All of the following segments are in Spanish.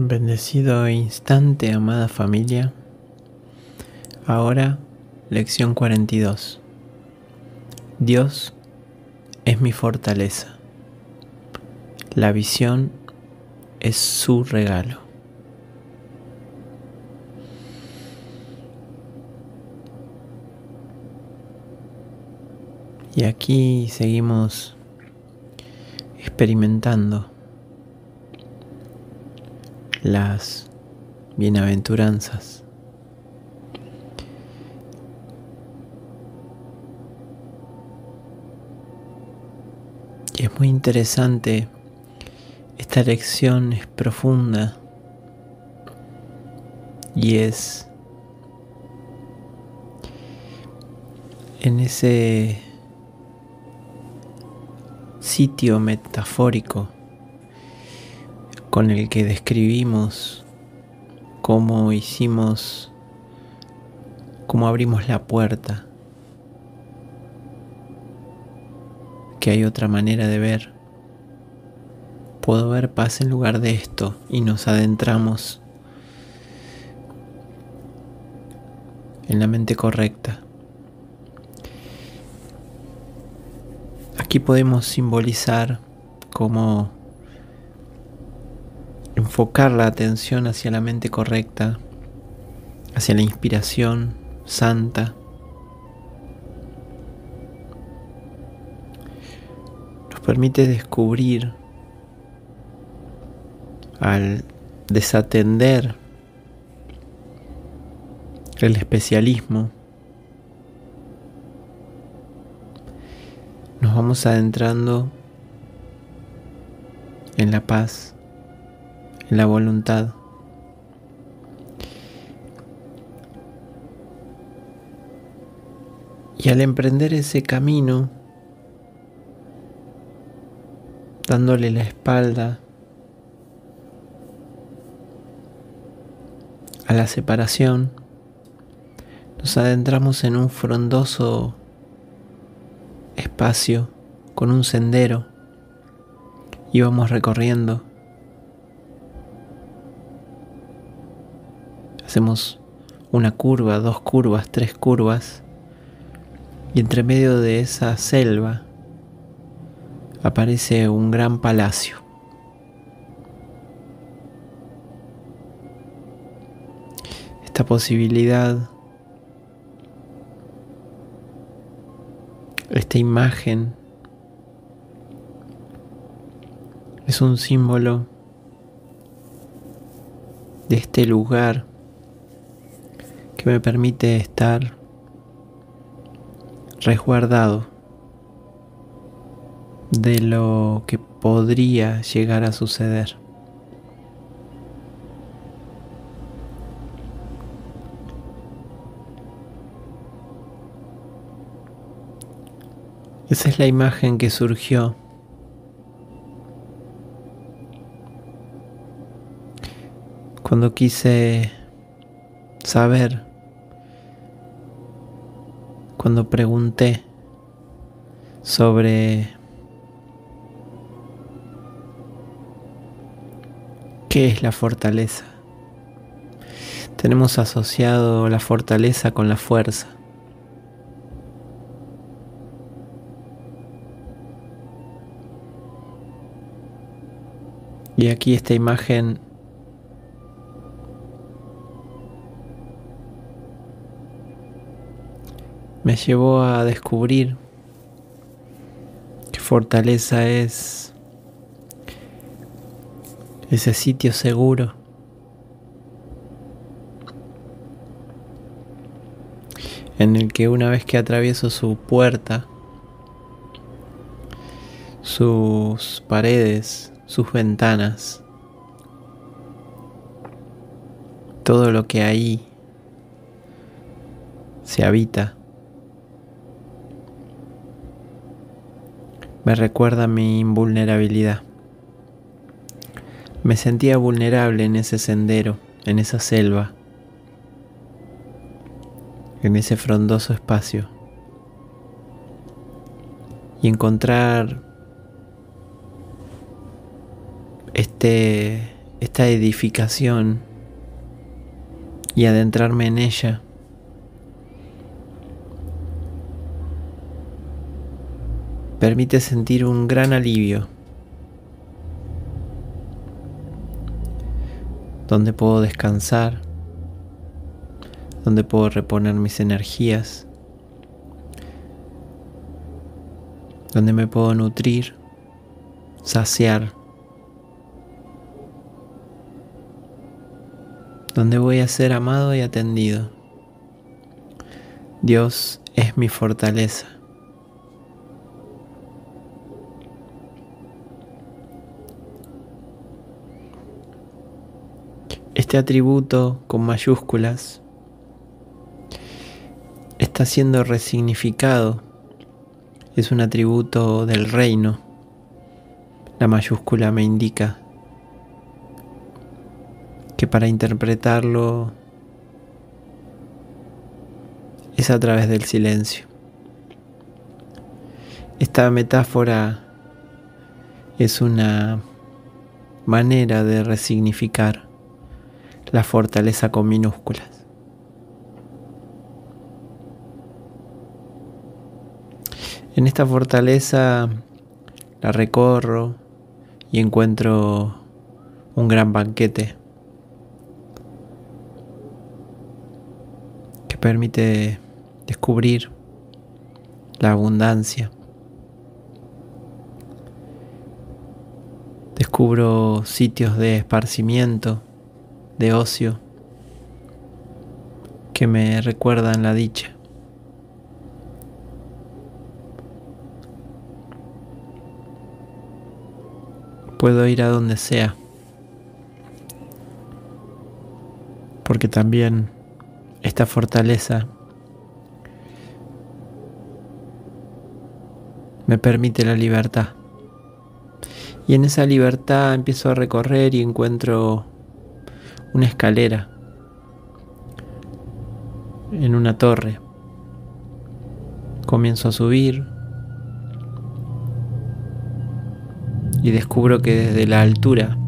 Bendecido instante, amada familia. Ahora, lección 42. Dios es mi fortaleza. La visión es su regalo. Y aquí seguimos experimentando las bienaventuranzas. Y es muy interesante, esta lección es profunda y es en ese sitio metafórico con el que describimos cómo hicimos, cómo abrimos la puerta, que hay otra manera de ver. Puedo ver paz en lugar de esto y nos adentramos en la mente correcta. Aquí podemos simbolizar cómo enfocar la atención hacia la mente correcta, hacia la inspiración santa. Nos permite descubrir al desatender el especialismo, nos vamos adentrando en la paz la voluntad. Y al emprender ese camino, dándole la espalda a la separación, nos adentramos en un frondoso espacio con un sendero y vamos recorriendo Hacemos una curva, dos curvas, tres curvas. Y entre medio de esa selva aparece un gran palacio. Esta posibilidad, esta imagen es un símbolo de este lugar me permite estar resguardado de lo que podría llegar a suceder. Esa es la imagen que surgió cuando quise saber cuando pregunté sobre qué es la fortaleza. Tenemos asociado la fortaleza con la fuerza. Y aquí esta imagen llevó a descubrir que fortaleza es ese sitio seguro. En el que una vez que atravieso su puerta, sus paredes, sus ventanas, todo lo que ahí se habita, me recuerda mi invulnerabilidad. Me sentía vulnerable en ese sendero, en esa selva, en ese frondoso espacio. Y encontrar este esta edificación y adentrarme en ella. Permite sentir un gran alivio, donde puedo descansar, donde puedo reponer mis energías, donde me puedo nutrir, saciar, donde voy a ser amado y atendido. Dios es mi fortaleza. Este atributo con mayúsculas está siendo resignificado. Es un atributo del reino. La mayúscula me indica que para interpretarlo es a través del silencio. Esta metáfora es una manera de resignificar la fortaleza con minúsculas. En esta fortaleza la recorro y encuentro un gran banquete que permite descubrir la abundancia. Descubro sitios de esparcimiento, de ocio, que me recuerdan la dicha. Puedo ir a donde sea. Porque también esta fortaleza me permite la libertad. Y en esa libertad empiezo a recorrer y encuentro una escalera en una torre. Comienzo a subir, y descubro que desde la altura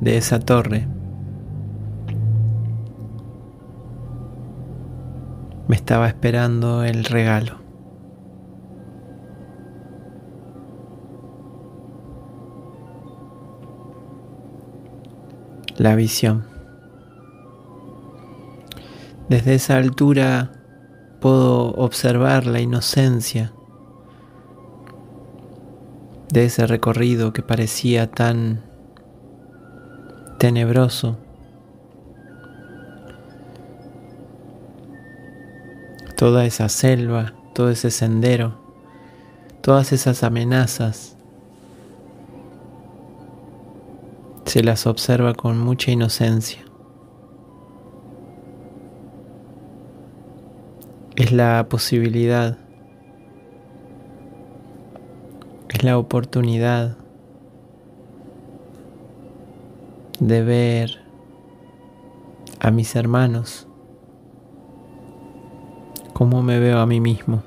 de esa torre me estaba esperando el regalo. La visión. Desde esa altura puedo observar la inocencia de ese recorrido que parecía tan tenebroso. Toda esa selva, todo ese sendero, todas esas amenazas, se las observa con mucha inocencia. Es la posibilidad la oportunidad de ver a mis hermanos como me veo a mí mismo.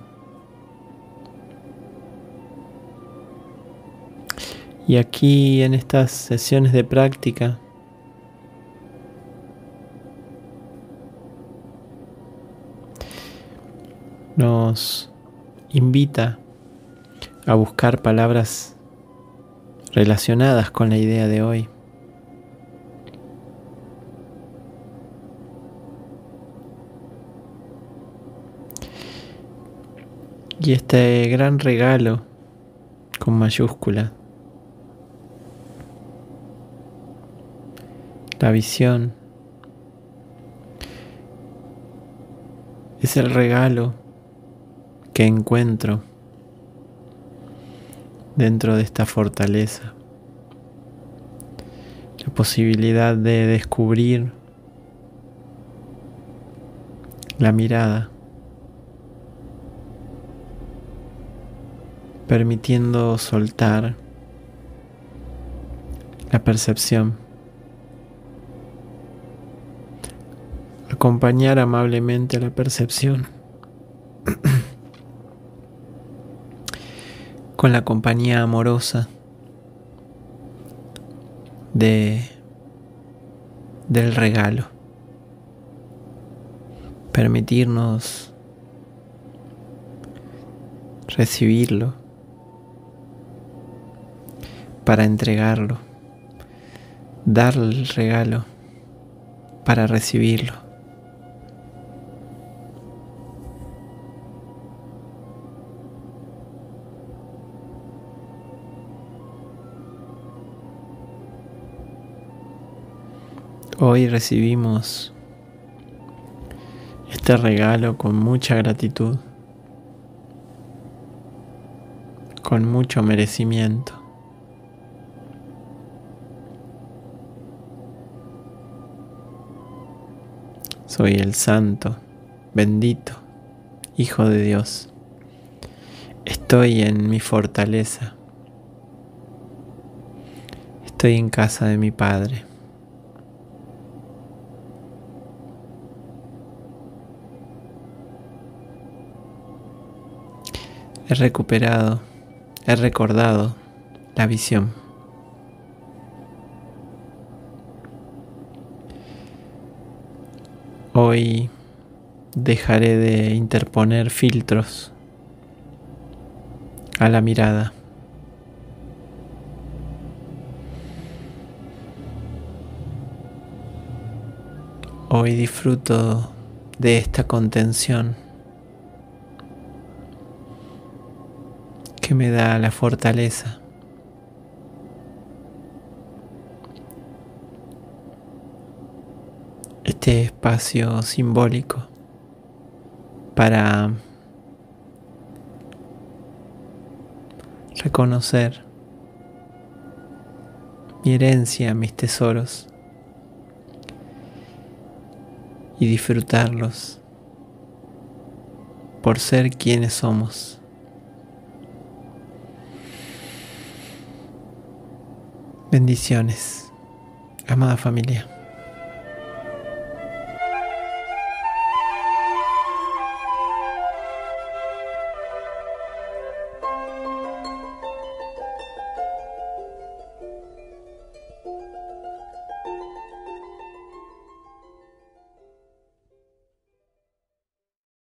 Y aquí en estas sesiones de práctica nos invita a buscar palabras relacionadas con la idea de hoy. Y este gran regalo con mayúscula, la visión, es el regalo que encuentro dentro de esta fortaleza. La posibilidad de descubrir la mirada, permitiendo soltar la percepción, acompañar amablemente la percepción. con la compañía amorosa de del regalo. Permitirnos recibirlo para entregarlo. Dar el regalo para recibirlo. Hoy recibimos este regalo con mucha gratitud, con mucho merecimiento. Soy el santo, bendito, Hijo de Dios. Estoy en mi fortaleza. Estoy en casa de mi Padre. He recuperado, he recordado la visión. Hoy dejaré de interponer filtros a la mirada. Hoy disfruto de esta contención. Me da la fortaleza. Este espacio simbólico para reconocer mi herencia, mis tesoros y disfrutarlos por ser quienes somos. Bendiciones, amada familia.